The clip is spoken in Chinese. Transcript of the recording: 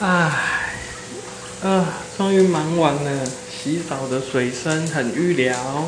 唉啊终于忙完了洗澡的水声很浴疗